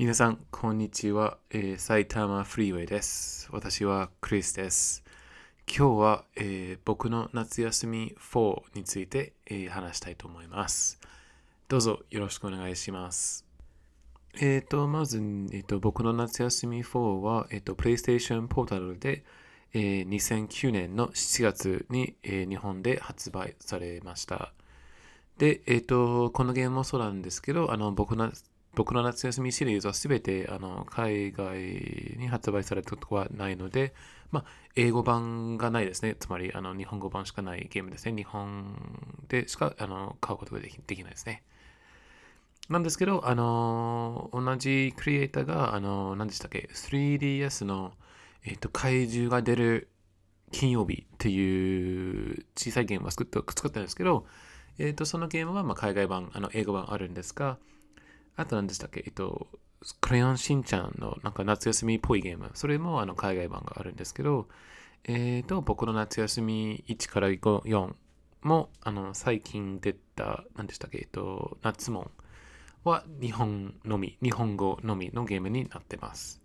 皆さん、こんにちは、えー、埼玉フリーウェイです。私はクリスです。今日は、えー、僕の夏休み4について、えー、話したいと思います。どうぞよろしくお願いします。えっ、ー、と、まず、えーと、僕の夏休み4は、え、ー、と、PlayStation ポータルで、えー、2009年の7月に、えー、日本で発売されました。で、えっ、ー、と、このゲームもそうなんですけど、あの僕の僕の夏休みシリーズはすべてあの海外に発売されたことはないので、まあ、英語版がないですね。つまりあの日本語版しかないゲームですね。日本でしかあの買うことができできないですね。なんですけど、あの同じクリエイターが、あの何でしたっけ ?3DS の、えっ、と怪獣が出る金曜日っていう小さいゲームを作った作ったんですけど、えっ、とそのゲームはまあ海外版、あの英語版あるんですが、あと何でしたっけ？えっと、クレヨンしんちゃんのなんか夏休みっぽいゲーム。それもあの海外版があるんですけど、えっ、ー、と、僕の夏休み1から4もあの最近出た、何でしたっけ？えっと、夏門は日本のみ、日本語のみのゲームになってます。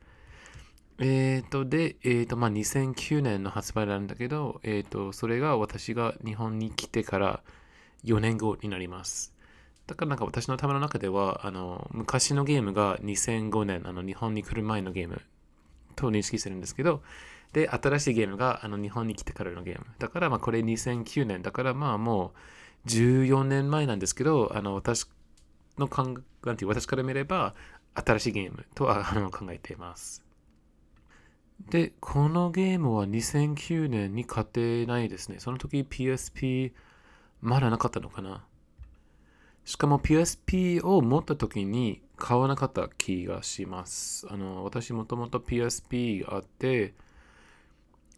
えっ、ー、と、で、えっ、ー、と、まあ、2009年の発売なんだけど、えっ、と、それが私が日本に来てから4年後になります。だからなんか私の頭の中では、あの、昔のゲームが2005年、あの、日本に来る前のゲームと認識するんですけど、で、新しいゲームがあの日本に来てからのゲーム。だからまあこれ2009年、だからまあもう14年前なんですけど、あの、私の考えなんて、私から見れば新しいゲームとは あの考えています。で、このゲームは2009年に買ってないですね。その時 PSP まだなかったのかな？しかも PSP を持った時に買わなかった気がします。あの、私もともと PSP があって、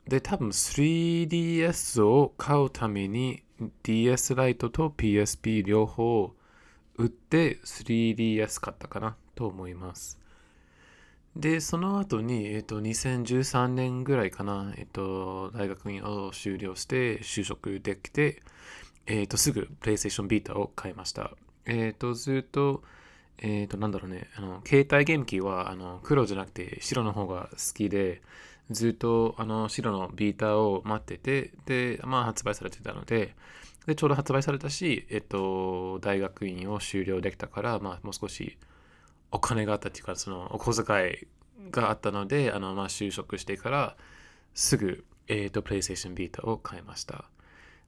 で、多分 3DS を買うために DS ライトと PSP 両方売って 3DS 買ったかなと思います。で、その後に、えっ、と、2013年ぐらいかな、えっ、と、大学院を修了して就職できて、えっ、ー、と、すぐ PlayStation Vita を買いました。えっ、ー、と、ずっと、えっ、ー、と、なんだろうね、あの、携帯ゲーム機は、あの、黒じゃなくて白の方が好きで、ずっと、あの、白のビーターを待ってて、で、まあ、発売されてたので、で、ちょうど発売されたし、えっと、大学院を修了できたから、まあ、もう少しお金があったっていうか、その、お小遣いがあったので、あの、まあ、就職してから、すぐ、えっと、PlayStation Vita を買いました。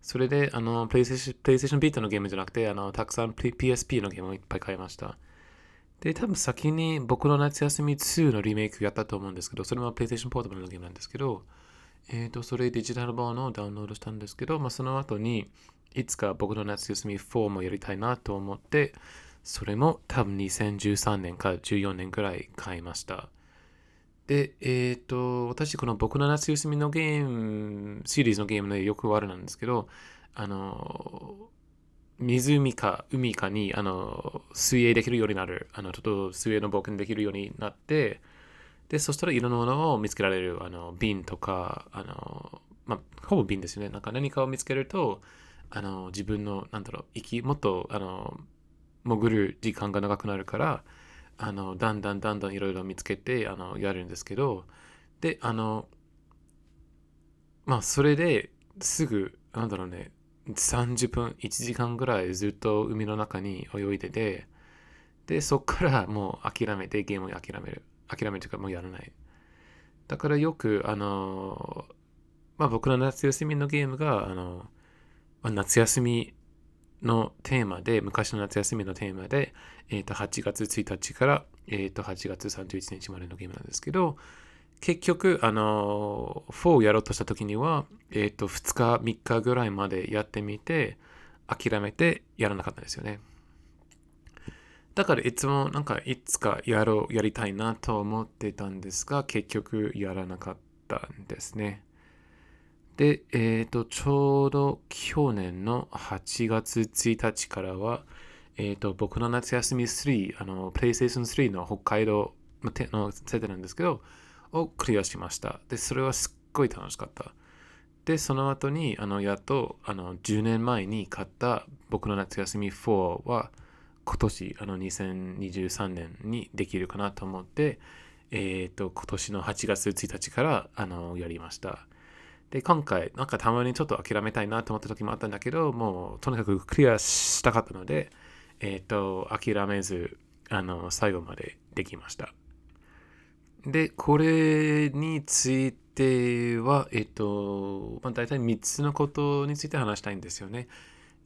それで、あの、プレイステーションビータのゲームじゃなくて、あの、たくさん PSP のゲームをいっぱい買いました。で、多分先に僕の夏休み2のリメイクやったと思うんですけど、それも PlayStation Portable のゲームなんですけど、えっ、ー、と、それデジタル版をダウンロードしたんですけど、まあ、その後に、いつか僕の夏休み4もやりたいなと思って、それも多分2013年か14年くらい買いました。で、えっ、ー、と、私、この僕の夏休みのゲーム、シリーズのゲームでよくあるなんですけど、あの、湖か海かにあの水泳できるようになる、あのちょっと水泳の冒険できるようになって、で、そしたらいろんなものを見つけられる、あの瓶とか、あの、まあ、ほぼ瓶ですよね。なんか何かを見つけると、あの自分の、なんだろう、息、もっとあの潜る時間が長くなるから、あのだんだんだんだんいろいろ見つけてあのやるんですけどであのまあそれですぐなんだろうね30分1時間ぐらいずっと海の中に泳いでてでそっからもう諦めてゲームを諦める。諦めるというかもうやらない。だからよくあのまあ僕の夏休みのゲームがあの、まあ、夏休みのテーマで、昔の夏休みのテーマで、えー、と8月1日から、えー、と8月31日までのゲームなんですけど、結局、あのー、4をやろうとした時には、えっ、ー、と、2日、3日ぐらいまでやってみて、諦めてやらなかったんですよね。だからいつもなんかいつかやろう、やりたいなと思ってたんですが、結局やらなかったんですね。で、えっ、ー、と、ちょうど去年の8月1日からは、えっ、ー、と、僕の夏休み3、あの、PlayStation 3の北海道の設定なんですけど、をクリアしました。で、それはすっごい楽しかった。で、その後に、あの、やっと、あの、10年前に買った僕の夏休み4は今年、あの2023年にできるかなと思って、えっ、ー、と、今年の8月1日からあのやりました。で、今回、なんかたまにちょっと諦めたいなと思った時もあったんだけど、もうとにかくクリアしたかったので、えっ、ー、と、諦めず、あの、最後までできました。で、これについては、えっ、ー、と、まあ、大体3つのことについて話したいんですよね。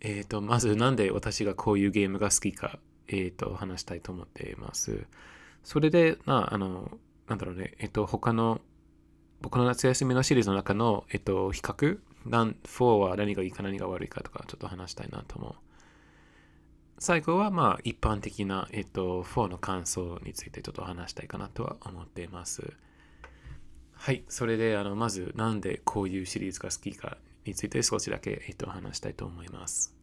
えっ、ー、と、まずなんで私がこういうゲームが好きか、えっ、と、話したいと思っています。それで、まあ、あの、なんだろうね、えっ、と、他の、僕の夏休みのシリーズの中の、えっと、比較、4は何がいいか何が悪いかとか、ちょっと話したいなと思う。最後は、まあ、一般的な、えっと、4の感想についてちょっと話したいかなとは思っています。はい、それで、あの、まず、なんでこういうシリーズが好きかについて少しだけ、えっと、話したいと思います。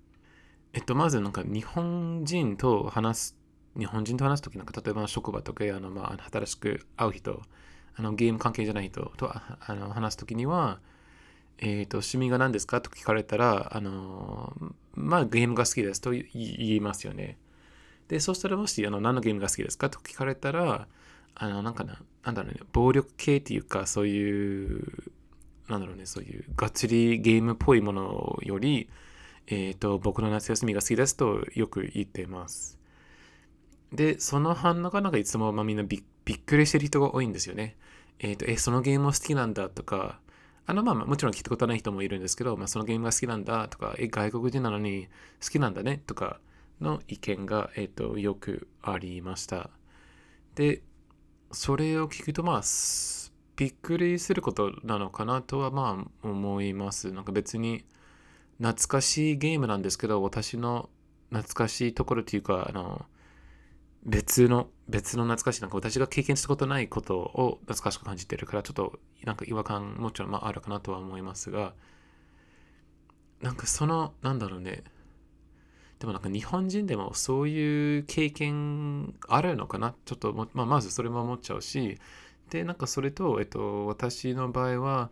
えっと、まず、なんか、日本人と話す、日本人と話すとき、なんか、例えば職場とか、あの、まあ、新しく会う人、あの、ゲーム関係じゃない人とあの話すときには、え、ー、と、趣味が何ですか？と聞かれたら、あの、まあ、ゲームが好きですと言いますよね。で、そしたらもし、あの、何のゲームが好きですか？と聞かれたら、あの、なんかな、なんだろうね、暴力系っていうか、そういう、なんだろうね、そういう、がっつりゲームっぽいものより、えっ、ー、と、僕の夏休みが好きですとよく言っています。で、その反応がなんかいつも、まあ、みんなびっびっくりしてる人が多いんですよね。えっ、ー、と、え、そのゲームも好きなんだとか、あの、まあ、もちろん聞いたことない人もいるんですけど、まあ、そのゲームが好きなんだとか、え、外国人なのに好きなんだねとかの意見が、えっ、ー、と、よくありました。で、それを聞くと、まあ、びっくりすることなのかなとは、まあ、思います。なんか別に、懐かしいゲームなんですけど、私の懐かしいところというか、あの、別の、別の懐かしい、なんか私が経験したことないことを懐かしく感じてるから、ちょっとなんか違和感もちろんまああるかなとは思いますが、なんかその、なんだろうね、でもなんか日本人でもそういう経験あるのかな？ちょっとまあ、まずそれも思っちゃうし、で、なんかそれと、えっと、私の場合は、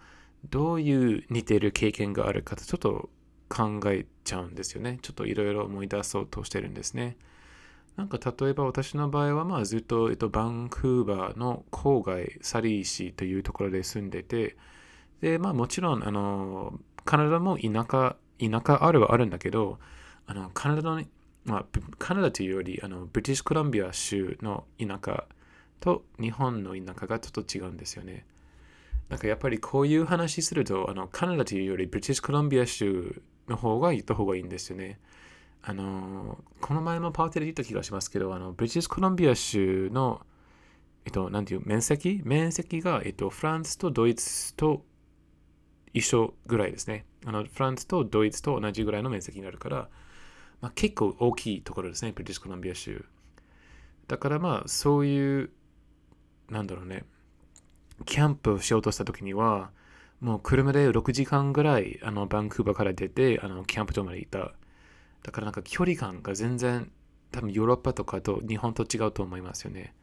どういう似てる経験があるかとちょっと考えちゃうんですよね。ちょっといろいろ思い出そうとしてるんですね。なんか例えば私の場合はまあずっと、えっと、バンクーバーの郊外サリー市というところで住んでてでまあもちろんあのカナダも田舎田舎あるはあるんだけどあのカナダの、まあ、カナダというよりあのブリティッシュコロンビア州の田舎と日本の田舎がちょっと違うんですよね。なんかやっぱりこういう話するとあのカナダというよりブリティッシュコロンビア州の方が言った方がいいんですよね。あの、この前もパーティーで言った気がしますけど、あの、ブリティスコロンビア州の、えっと、なんていう、面積？面積が、えっと、フランスとドイツと一緒ぐらいですね。あの、フランスとドイツと同じぐらいの面積になるから、まあ、結構大きいところですね、ブリティスコロンビア州。だからまあ、そういう、なんだろうね、キャンプをしようとした時には、もう車で6時間ぐらい、あの、バンクーバーから出て、あの、キャンプ場まで行った。だからなんか距離感が全然多分ヨーロッパとかと日本と違うと思いますよね。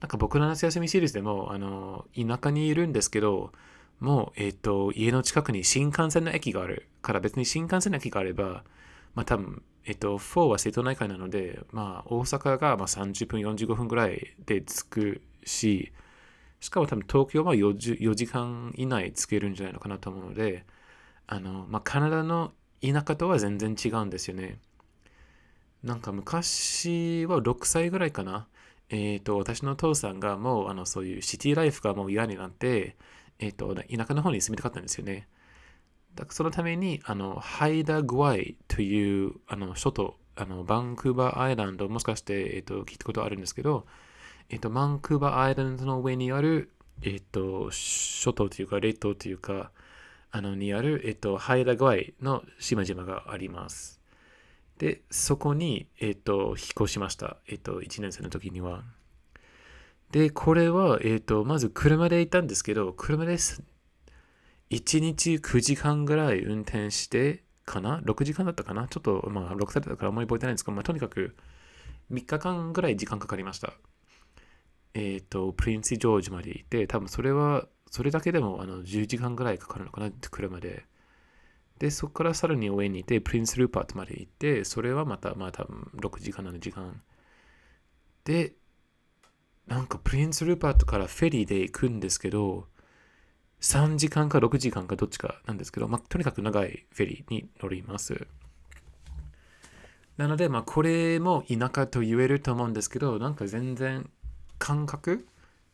なんか僕の夏休みシリーズでも、あの、田舎にいるんですけど、もう、えっ、ー、と、家の近くに新幹線の駅があるから別に新幹線の駅があれば、まあ多分、えっ、ー、と、4は瀬戸内海なので、まあ大阪がまあ30分、45分ぐらいで着くし、しかも多分東京は 4, 4時間以内着けるんじゃないのかなと思うので、あの、まあカナダの田舎とは全然違うんですよね。なんか昔は6歳ぐらいかな。えっ、ー、と、私の父さんがもうあのそういうシティライフがもう嫌になって、えっ、ー、と、田舎の方に住みたかったんですよね。だからそのために、あの、ハイダ・グワイというあの諸島、あのバンクーバーアイランド、もしかして、えっ、ー、と、聞いたことあるんですけど、えっ、と、バンクーバーアイランドの上にある、えっ、と、諸島というか、列島というか、あのにある、えっと、ハイラグアイの島々があります。で、そこに、えっと、引っ越しました。えっと、1年生の時には。で、これは、えっと、まず車で行ったんですけど、車です1日9時間ぐらい運転してかな ?6 時間だったかな？ちょっと、まあ、6歳だったからあんまり覚えてないんですけど、まあ、とにかく3日間ぐらい時間かかりました。えっ、と、プリンス・ジョージまで行って、多分それはそれだけでもあの10時間ぐらいかかるのかなって車で。で、そこからさらに上に行って、プリンスルーパートまで行って、それはまた、まあ多分6時間、7時間。で、なんかプリンスルーパートからフェリーで行くんですけど、3時間か6時間かどっちかなんですけど、まあ、とにかく長いフェリーに乗ります。なので、まあ、これも田舎と言えると思うんですけど、なんか全然感覚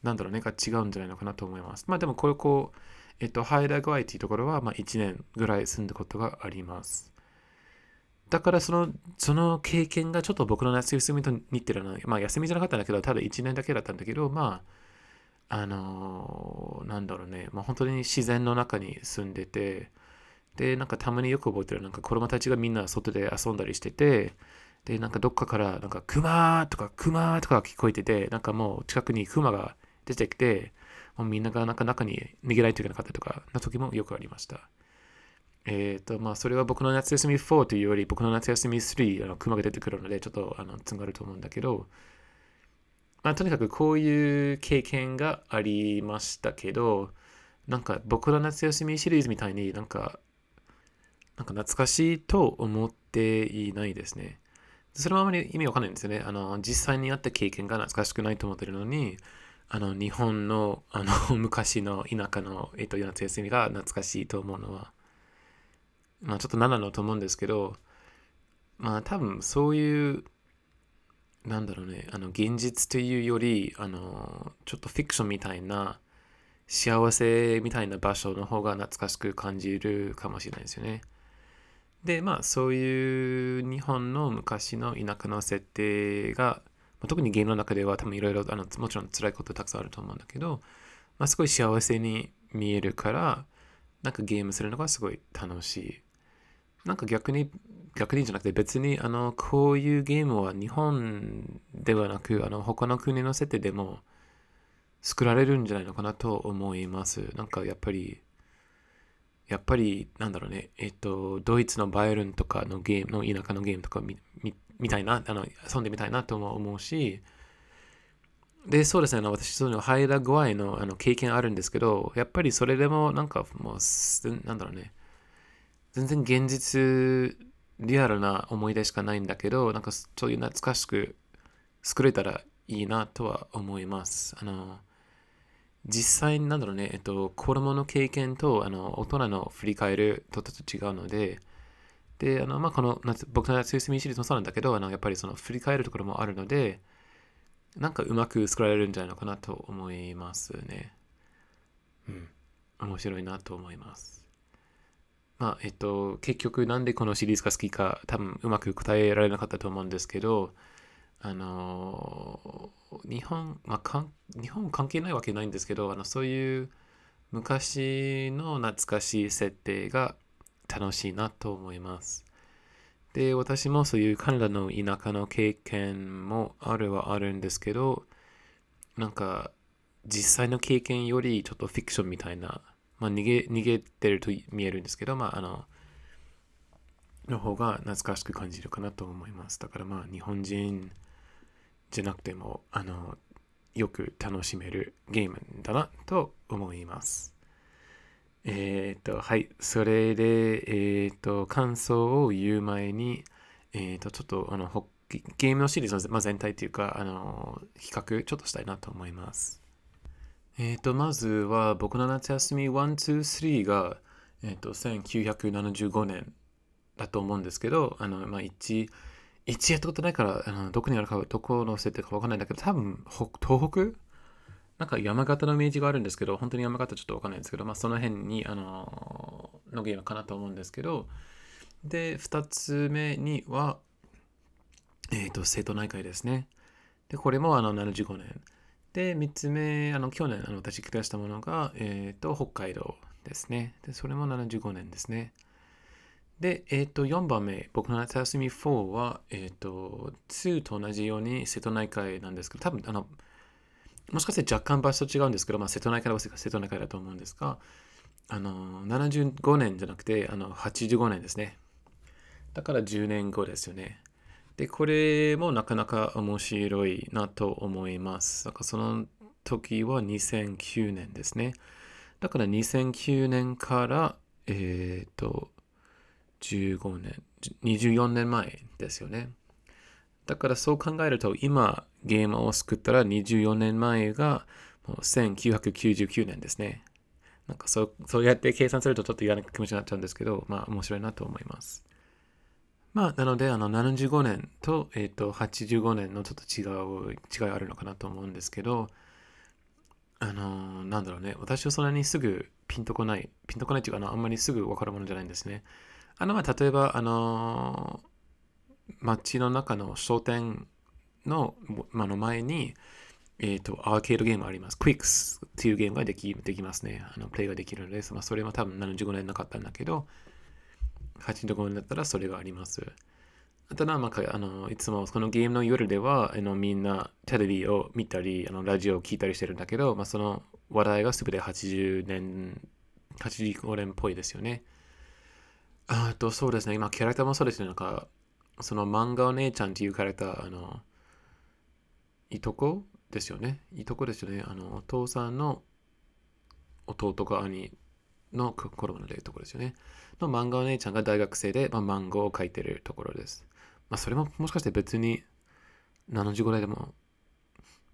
なんだろうね、が違うんじゃないのかなと思います。まあでも、これこう、えっと、ハイラグアイっていうところは、まあ1年ぐらい住んだことがあります。だからその、その経験がちょっと僕の夏休みと似てるな。まあ休みじゃなかったんだけど、ただ1年だけだったんだけど、まあ、あのー、なんだろうね、まあ本当に自然の中に住んでて、で、なんかたまによく覚えてる、なんか子供たちがみんな外で遊んだりしてて、で、なんかどっかから、なんか、クマーとか、クマーとか聞こえてて、なんかもう近くにクマが出てきて、もうみんながなんか中に逃げないといけなかったとか、な時もよくありました。えっ、ー、と、まあ、それは僕の夏休み4というより、僕の夏休み3、あの、クマが出てくるので、ちょっと、あの、つがると思うんだけど、まあ、とにかくこういう経験がありましたけど、なんか僕の夏休みシリーズみたいになんかなんか懐かしいと思っていないですね。それはあまり意味わかんないんですよね。あの、実際にあった経験が懐かしくないと思ってるのに、あの、日本の、あの、昔の田舎の、えっと、夏休みが懐かしいと思うのは、まあ、ちょっと何なのと思うんですけど、まあ、多分、そういう、なんだろうね、あの、現実というより、あの、ちょっとフィクションみたいな、幸せみたいな場所の方が懐かしく感じるかもしれないですよね。で、まあ、そういう日本の昔の田舎の設定が、まあ、特にゲームの中では多分いろいろ、あのもちろん辛いことたくさんあると思うんだけど、まあ、すごい幸せに見えるから、なんかゲームするのがすごい楽しい。なんか逆に、逆にじゃなくて別に、あの、こういうゲームは日本ではなく、あの、他の国の設定でも作られるんじゃないのかなと思います。なんかやっぱり、やっぱり、なんだろうね、えっと、ドイツのバイエルンとかのゲーム、の田舎のゲームとか見見たいな、あの遊んでみたいなとも思うし、で、そうですね、私、そのハイラ具合のあの経験あるんですけど、やっぱりそれでも、なんかもう、なんだろうね、全然現実、リアルな思い出しかないんだけど、なんかそういう懐かしく作れたらいいなとは思います。あの、実際なんだろうね、えっと、子供の経験とあの大人の振り返るとちょっと違うので、で、あの、まあ、この夏僕の夏休みシリーズもそうなんだけど、あの、やっぱりその振り返るところもあるので、なんかうまく作られるんじゃないのかなと思いますね。うん。面白いなと思います。まあ、えっと、結局なんでこのシリーズが好きか多分うまく答えられなかったと思うんですけど、あの日本、まあ、か日本関係ないわけないんですけどあのそういう昔の懐かしい設定が楽しいなと思います。で、私もそういうカナダの田舎の経験もあるはあるんですけど、なんか実際の経験よりちょっとフィクションみたいな、まあ逃げ、逃げてると見えるんですけど、まああの、の方が懐かしく感じるかなと思います。だからまあ日本人じゃなくても、あの、よく楽しめるゲームだなと思います。えっ、と、はい。それで、えっ、と、感想を言う前に、えっ、と、ちょっと、あの、ゲームのシリーズの、まあ、全体というか、あの、比較ちょっとしたいなと思います。えっ、と、まずは、僕の夏休み1、2、3が、えっ、と、1975年だと思うんですけど、あの、まあ、1、一やったことないから、あのどこにあるか、どこの設定かわかんないんだけど、多分、東北なんか山形のイメージがあるんですけど、本当に山形ちょっとわかんないんですけど、まあその辺に、あの、のゲームかなと思うんですけど、で、二つ目には、えっ、ー、と、瀬戸内海ですね。で、これもあの75年。で、三つ目、あの、去年、あの、私クリアしたものが、えっ、ー、と、北海道ですね。で、それも75年ですね。で、えっ、ー、と、4番目、僕の夏休み4は、えっ、ー、と、2と同じように瀬戸内海なんですけど、多分、あの、もしかして若干場所違うんですけど、まあ、瀬戸内海は瀬戸内海だと思うんですが、あの、75年じゃなくて、あの、85年ですね。だから10年後ですよね。で、これもなかなか面白いなと思います。だからその時は2009年ですね。だから2009年から、えっ、ー、と、15年、24年前ですよね。だからそう考えると、今ゲームを作ったら24年前がもう1999年ですね。なんかそうそうやって計算するとちょっと嫌な気持ちになっちゃうんですけど、まあ面白いなと思います。まあ、なので、あの、75年と、え、ー、と、85年のちょっと違う、違いあるのかなと思うんですけど、あの、なんだろうね、私はそんなにすぐピンとこない、ピンとこないっていうか、あの、あんまりすぐわかるものじゃないんですね。あの、まあ、例えば、あの、街の中の商店の、まあの前に、えっ、ー、と、アーケードゲームあります。クイックスっていうゲームができできますね。あの、プレイができるのです。まあ、それは多分75年なかったんだけど、85年だったらそれがあります。あとは、まあ、あのいつもこのゲームの夜ではあのみんなテレビを見たりあのラジオを聞いたりしてるんだけど、まあ、その話題が全て80年、85年っぽいですよね。あとそうですね、今キャラクターもそうですね、なんかその漫画お姉ちゃんっていうキャラクター、あの、いとこ？ですよね。いとこですよね。あの、お父さんの弟か兄の子供のところですよね。の漫画お姉ちゃんが大学生で、まあ、漫画を描いてるところです。まあ、それももしかして別に70ぐらいでも、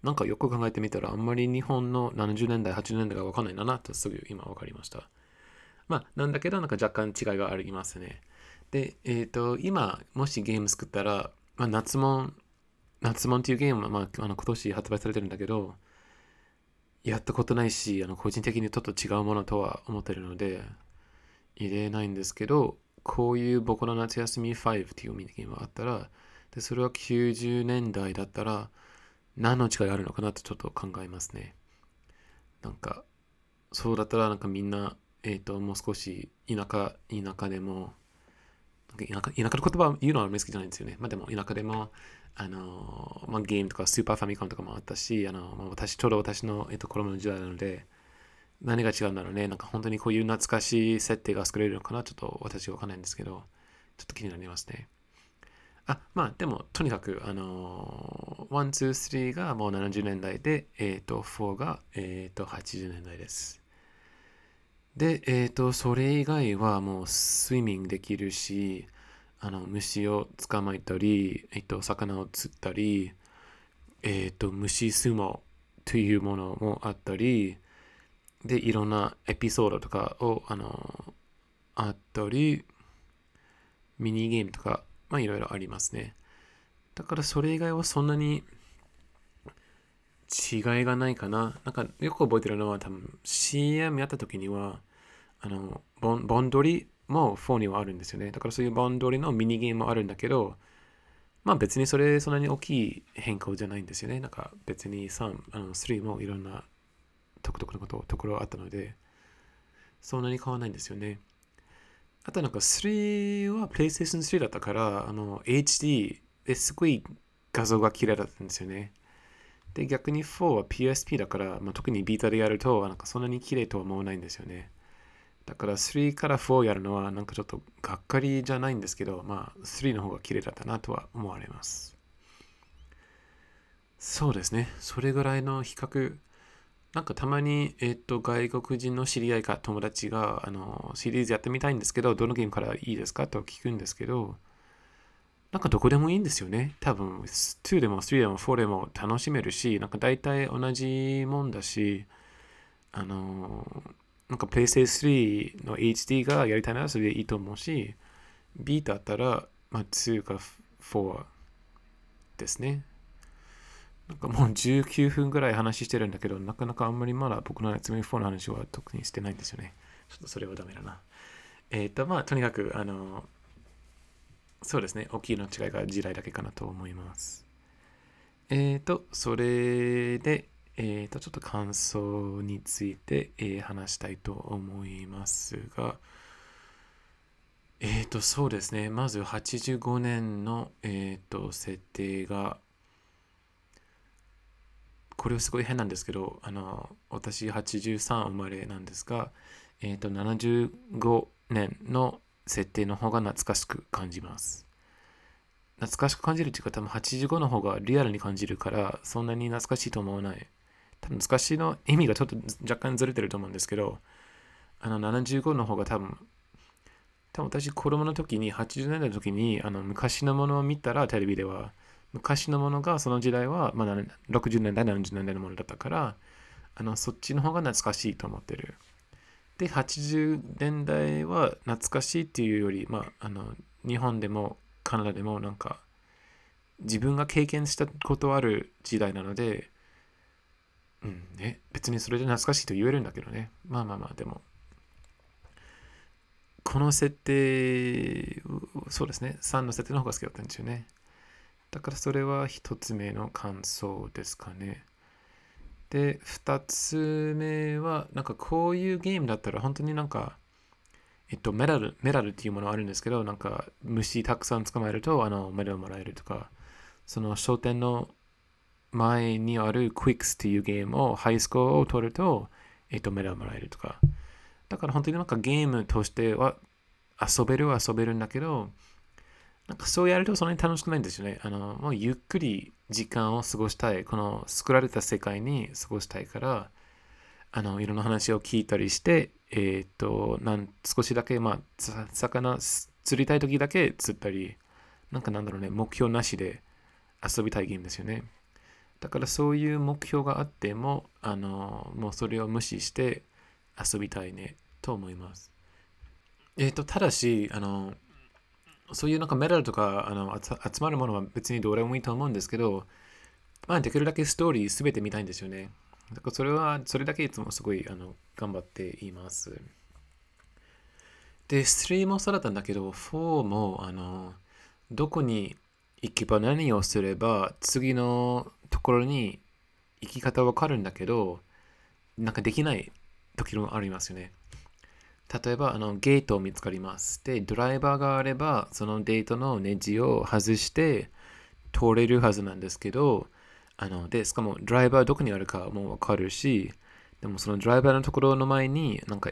なんかよく考えてみたら、あんまり日本の70年代、80年代がわかんないんだなとすぐ今わかりました。まあ、なんだけど、なんか若干違いがありますね。で、えっ、ー、と、今、もしゲーム作ったら、まあ、夏門、夏門っていうゲームは、まあ、あの今年発売されてるんだけど、やったことないし、あの個人的にちょっと違うものとは思ってるので、入れないんですけど、こういう僕の夏休み5っていうミニゲームがあったら、でそれは90年代だったら、何の違いあるのかなとちょっと考えますね。なんか、そうだったらなんかみんな、えっ、ー、と、もう少し田舎、田舎でも、田舎の言葉を言うのはあんまり好きじゃないんですよね。まあでも田舎でも、あの、まあ、ゲームとかスーパーファミコンとかもあったし、あの、まあ、私、ちょうど私の、えっと、子供の時代なので、何が違うんだろうね。なんか本当にこういう懐かしい設定が作れるのかな？ちょっと私はわかんないんですけど、ちょっと気になりますね。あ、まあでも、とにかく、あのー、1、2、3がもう70年代で、えっ、ー、と、4が、えっ、ー、と、80年代です。で、えっ、と、それ以外はもうスイミングできるし、あの虫を捕まえたり、えっと、魚を釣ったり、えっと、虫相撲というものもあったり、で、いろんなエピソードとかを、あの、あったり、ミニゲームとか、まあいろいろありますね。だからそれ以外はそんなに違いがないかな。なんかよく覚えてるのは多分 CM やった時には、あの、ボンボンドリも4にはあるんですよね。だからそういうバンドリのミニゲームもあるんだけど、まあ別にそれそんなに大きい変更じゃないんですよね。なんか別に3、あの3もいろんな独特なことところあったので、そんなに変わらないんですよね。あとなんか3は PlayStation 3だったから、あの HD ですごい画像が綺麗だったんですよね。で、逆に4は PSP だから、まあ、特にビータでやると、なんかそんなに綺麗とは思わないんですよね。だから3から4やるのはなんかちょっとがっかりじゃないんですけど、まあ3の方が綺麗だったなとは思われます。そうですね。それぐらいの比較。なんかたまに、えっ、と、外国人の知り合いか友達が、あの、シリーズやってみたいんですけど、どのゲームからいいですかと聞くんですけど、なんかどこでもいいんですよね。多分、2でも3でも4でも楽しめるし、なんか大体同じもんだし、あのなんか PlayStation 3の HD がやりたいならそれでいいと思うし、B だったら、まあ、2か4ですね。なんかもう19分ぐらい話してるんだけど、なかなかあんまりまだ僕の夏目4の話は特にしてないんですよね。ちょっとそれはダメだな。えっ、ー、と、まあ、とにかく、あの、そうですね、大きいの違いが地雷だけかなと思います。えっ、ー、と、それで、えー、と、ちょっと感想について、えー、話したいと思いますが、えっ、と、そうですね。まず85年の、えっ、と、設定が、これはすごい変なんですけど、あの、私83生まれなんですが、えっ、と、75年の設定の方が懐かしく感じます。懐かしく感じるっていうか、多分85の方がリアルに感じるから、そんなに懐かしいと思わない。多分難しいの意味がちょっと若干ずれてると思うんですけど、あの75の方が多分、多分私子供の時に、80年代の時に、あの昔のものを見たらテレビでは、昔のものがその時代は、まあ、60年代、70年代のものだったから、あのそっちの方が懐かしいと思ってる。で、80年代は懐かしいっていうより、まあ、あの日本でもカナダでもなんか自分が経験したことある時代なので、うんね、別にそれで懐かしいと言えるんだけどね。まあまあまあ、でも。この設定、そうですね。3の設定の方が好きだったんですよね。だからそれは一つ目の感想ですかね。で、二つ目は、なんかこういうゲームだったら本当になんか、えっと、メダル、メダルっていうものあるんですけど、なんか虫たくさん捕まえると、あの、メダルもらえるとか、その商店の前にある Quicks っていうゲームをハイスコアを取ると、えっと、メダルもらえるとか。だから本当になんかゲームとしては遊べるは遊べるんだけど、なんかそうやるとそんなに楽しくないんですよね。あの、もうゆっくり時間を過ごしたい。この作られた世界に過ごしたいから、あの、いろんな話を聞いたりして、えっ、と、なん少しだけ、まあ、魚釣りたい時だけ釣ったり、なんかなんだろうね、目標なしで遊びたいゲームですよね。だからそういう目標があっても、あの、もうそれを無視して遊びたいねと思います。えっ、と、ただし、あの、そういうなんかメダルとかあの集まるものは別にどれもいいと思うんですけど、まあ、できるだけストーリーすべて見たいんですよね。だからそれは、それだけいつもすごいあの頑張っています。で、3もそうだったんだけど、4も、あの、どこに行けば何をすれば次のところに行き方わかるんだけど、なんかできない時もありますよね。例えば、あの、ゲートを見つかります。で、ドライバーがあれば、そのデートのネジを外して通れるはずなんですけど、あの、で、しかもドライバーどこにあるかもわかるし、でもそのドライバーのところの前になんか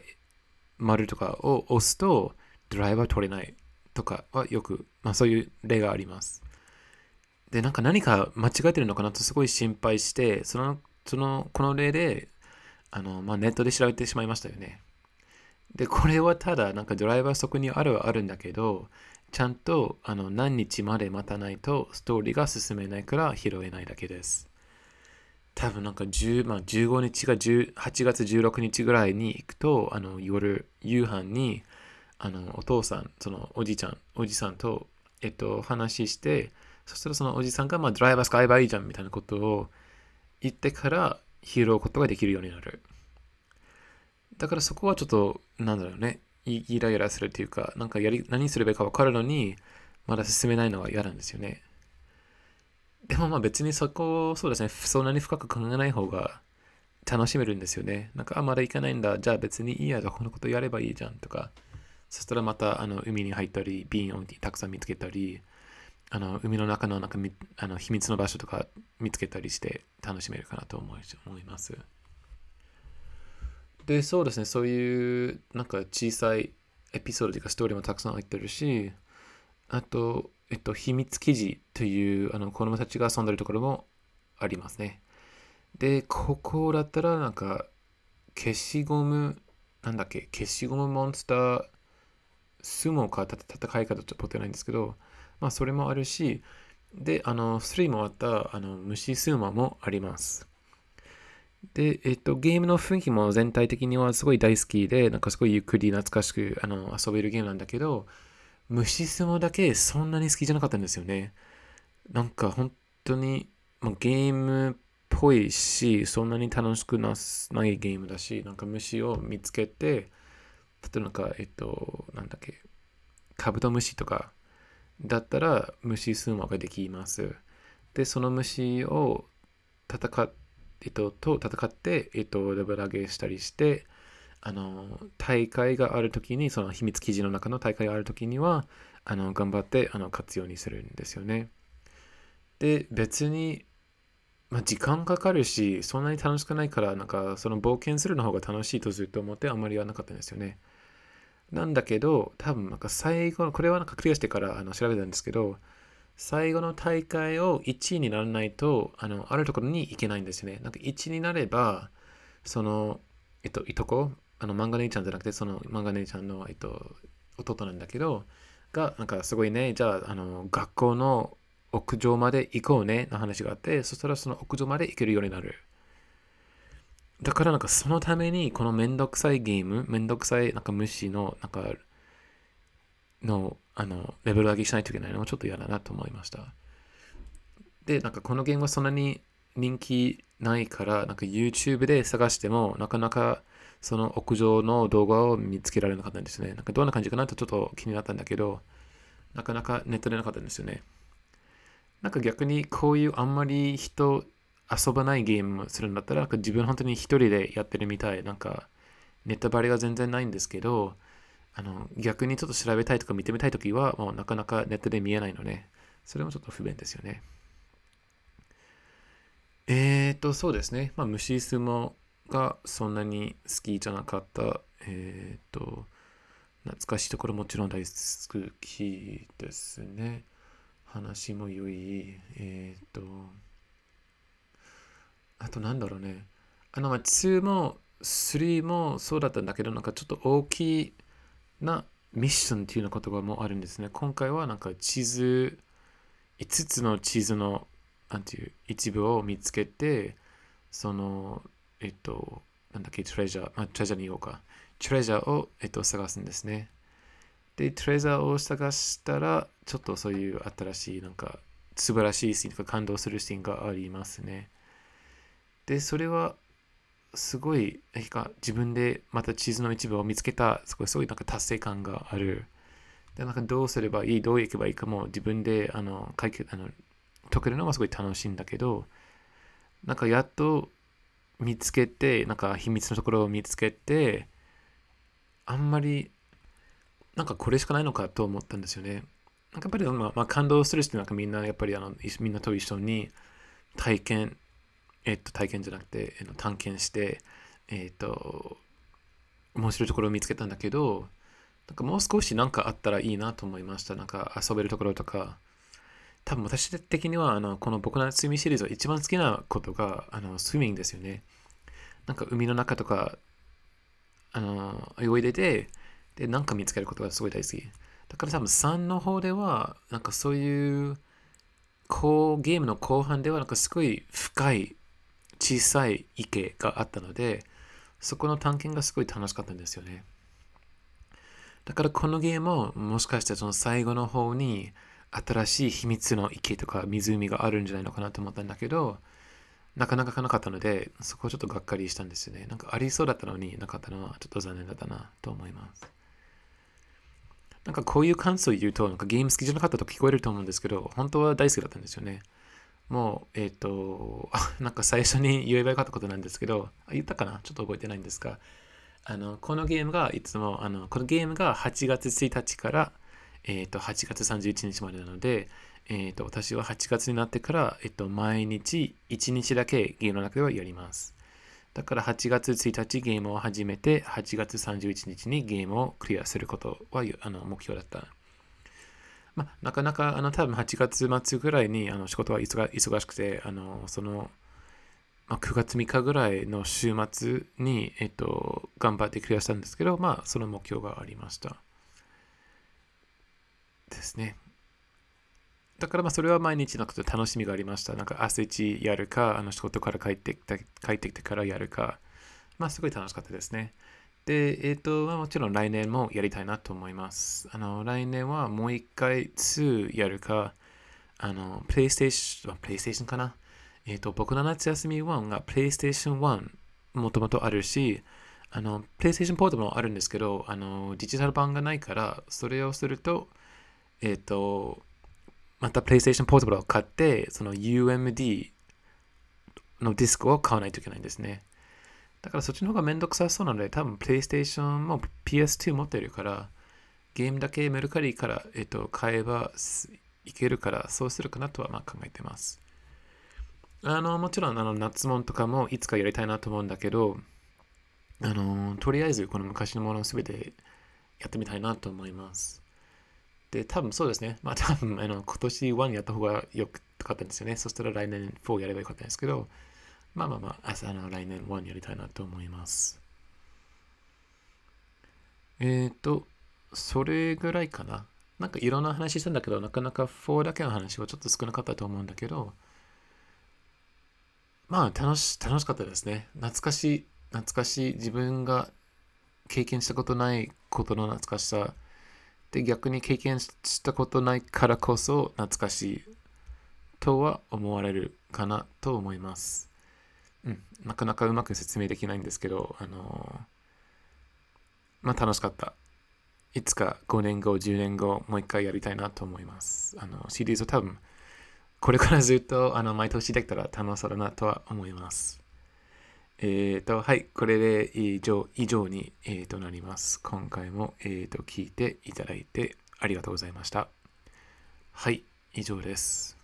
丸とかを押すとドライバー取れないとかはよく、まあそういう例があります。で、なんか何か間違えてるのかなとすごい心配して、その、その、この例で、あの、まあ、ネットで調べてしまいましたよね。で、これはただ、なんかドライバーそこにあるはあるんだけど、ちゃんとあの何日まで待たないとストーリーが進めないから拾えないだけです。多分なんか10、まあ、15日が8月16日ぐらいに行くと、あの夜、夕飯にあのお父さん、そのおじちゃん、おじさんと、えっと、話して、そしたらそのおじさんが、まあ、ドライバー使えばいいじゃんみたいなことを言ってから拾うことができるようになる。だからそこはちょっと、なんだろうね、イライラするっていうか、なんかやり何すればいいか分かるのに、まだ進めないのは嫌なんですよね。でもまあ別にそこを、そうですね、そんなに深く考えない方が楽しめるんですよね。なんか、あ、まだ行かないんだ、じゃあ別にいいや、このことやればいいじゃんとか、そしたらまたあの海に入ったり、瓶をたくさん見つけたり、あの海の中のなんかあの秘密の場所とか見つけたりして楽しめるかなと思います。で、そうですね、そういうなんか小さいエピソードというかストーリーもたくさん入ってるし、あと、えっと、秘密記事というあの子供たちが遊んでるところもありますね。で、ここだったらなんか消しゴム、なんだっけ、消しゴムモンスター、相撲か戦い方ちょっとポテないんですけど、まあ、それもあるし、で、あの、3もあったあの虫スーマもあります。で、えっと、ゲームの雰囲気も全体的にはすごい大好きで、なんかすごいゆっくり懐かしくあの遊べるゲームなんだけど、虫相撲だけそんなに好きじゃなかったんですよね。なんか本当に、まあ、ゲームっぽいし、そんなに楽しくなないゲームだし、なんか虫を見つけて、例えばなんか、えっと、なんだっけ、カブトムシとか、だったら虫数話ができます。で、その虫を戦っ、えっと、と戦って、えっと、レベル上げしたりして、あの、大会があるときに、その秘密記事の中の大会があるときには、あの、頑張って、あの、活用にするんですよね。で、別に、まあ、時間かかるし、そんなに楽しくないから、なんか、その冒険するの方が楽しいとずっと思って、あんまりやらなかったんですよね。なんだけど、多分なんか最後の、これはなんかクリアしてからあの調べたんですけど、最後の大会を1位にならないと、あの、あるところに行けないんですよね。なんか1位になれば、その、えっと、いとこ、あの、漫画姉ちゃんじゃなくて、その漫画姉ちゃんの、えっと、弟なんだけど、が、なんかすごいね、じゃあ、あの、学校の屋上まで行こうね、の話があって、そしたらその屋上まで行けるようになる。だからなんかそのために、このめんどくさいゲーム、めんどくさいなんか虫の、なんか、の、あの、レベル上げしないといけないのもちょっと嫌だなと思いました。で、なんかこのゲームはそんなに人気ないから、なんか YouTube で探しても、なかなかその屋上の動画を見つけられなかったんですね。なんかどんな感じかなとちょっと気になったんだけど、なかなかネットでなかったんですよね。なんか逆にこういうあんまり人遊ばないゲームするんだったら、なんか自分本当に一人でやってるみたい。なんかネタバレが全然ないんですけど、あの逆にちょっと調べたいとか見てみたいときは、もうなかなかネットで見えないので、それもちょっと不便ですよね。えーと、そうですね。まあ、虫相撲がそんなに好きじゃなかった。えーと、懐かしいところもちろん大好きですね。話も良い。えーと、あとなんだろうね。あの、まあ、2も3もそうだったんだけど、なんかちょっと大きいなミッションっていうような言葉もあるんですね。今回はなんか地図、5つの地図のなんていう一部を見つけて、その、えっと、なんだっけ、トレジャー、あ、トレジャーに言おうか。トレジャーを、えっと、探すんですね。で、トレジャーを探したら、ちょっとそういう新しい、なんか、素晴らしいシーンとか感動するシーンがありますね。で、それは、すごい、何か自分でまた地図の一部を見つけた、すごい、すごいなんか達成感がある。で、なんかどうすればいい、どう行けばいいかも自分で、あの、解決、あの、解けるのがすごい楽しいんだけど、なんかやっと見つけて、なんか秘密のところを見つけて、あんまり、なんかこれしかないのかと思ったんですよね。なんかやっぱり、まあ、まあ、感動する人なんかみんなやっぱりあのみんなと一緒に体験、えっと、体験じゃなくて、えっと、探検して、えっと、面白いところを見つけたんだけど、なんかもう少しなんかあったらいいなと思いました。なんか遊べるところとか、多分私的にはあのこの僕のスイミングシリーズは一番好きなことがあのスイミングですよね。なんか海の中とかあの泳いでてでなんか見つけることがすごい大好き。だから多分3の方ではなんかそういうこうゲームの後半ではなんかすごい深い小さい池があったのでそこの探検がすごい楽しかったんですよね。だからこのゲームももしかしてその最後の方に新しい秘密の池とか湖があるんじゃないのかなと思ったんだけど、なかなかなかったので、そこをちょっとがっかりしたんですよね。なんかありそうだったのになかったのはちょっと残念だったなと思います。なんかこういう感想を言うと、なんかゲーム好きじゃなかったと聞こえると思うんですけど、本当は大好きだったんですよね。もう、えっ、ー、と、なんか最初に言えばよかったことなんですけど、言ったかな？ちょっと覚えてないんですが、あの、このゲームがいつも、あの、このゲームが8月1日からえー、と8月31日までなので、えー、と私は8月になってから、えー、と毎日1日だけゲームの中ではやります。だから8月1日ゲームを始めて、8月31日にゲームをクリアすることはあの目標だった。まあ、なかなかあの多分8月末ぐらいにあの仕事は忙しくて、あのその、まあ、9月3日ぐらいの週末に、えっと、頑張ってクリアしたんですけど、まあ、その目標がありました。ですね。だからまあそれは毎日なくて楽しみがありました。なんか朝一やるか、あの仕事から帰ってきた帰ってきてからやるか、まあすごい楽しかったですね。で、えっ、ー、と、もちろん来年もやりたいなと思います。あの、来年はもう一回2やるか、あの、プレイステーション、プレイステーションかな？えっ、ー、と、僕の夏休み1がプレイステーション1もともとあるし、あの、プレイステーションポートもあるんですけど、あの、デジタル版がないから、それをすると、えっ、ー、と、また PlayStation Portable を買って、その UMD のディスクを買わないといけないんですね。だからそっちの方がめんどくさそうなので、多分 PlayStation も PS2 持ってるから、ゲームだけメルカリから、えっ、と買えばいけるから、そうするかなとはま考えてます。あの、もちろんあの夏もんとかもいつかやりたいなと思うんだけど、あの、とりあえずこの昔のものをすべてやってみたいなと思います。で、多分そうですね。まあ多分あの今年1やった方がよかったんですよね。そしたら来年4やればよかったんですけど、まあまあまあ、あの来年1やりたいなと思います。えっ、ー、と、それぐらいかな。なんかいろんな話したんだけど、なかなか4だけの話はちょっと少なかったと思うんだけど、まあ楽し楽しかったですね。懐かしい、懐かしい自分が経験したことないことの懐かしさで逆に経験したことないからこそ懐かしいとは思われるかなと思います。うん、なかなかうまく説明できないんですけど、あのまあ楽しかった。いつか5年後、10年後、もう一回やりたいなと思います。あのシリーズを多分これからずっとあの毎年できたら楽しそうだなとは思います。えっ、ー、と、はい、これで以上以上に、えー、となります。今回も、えー、と聞いていただいてありがとうございました。はい、以上です。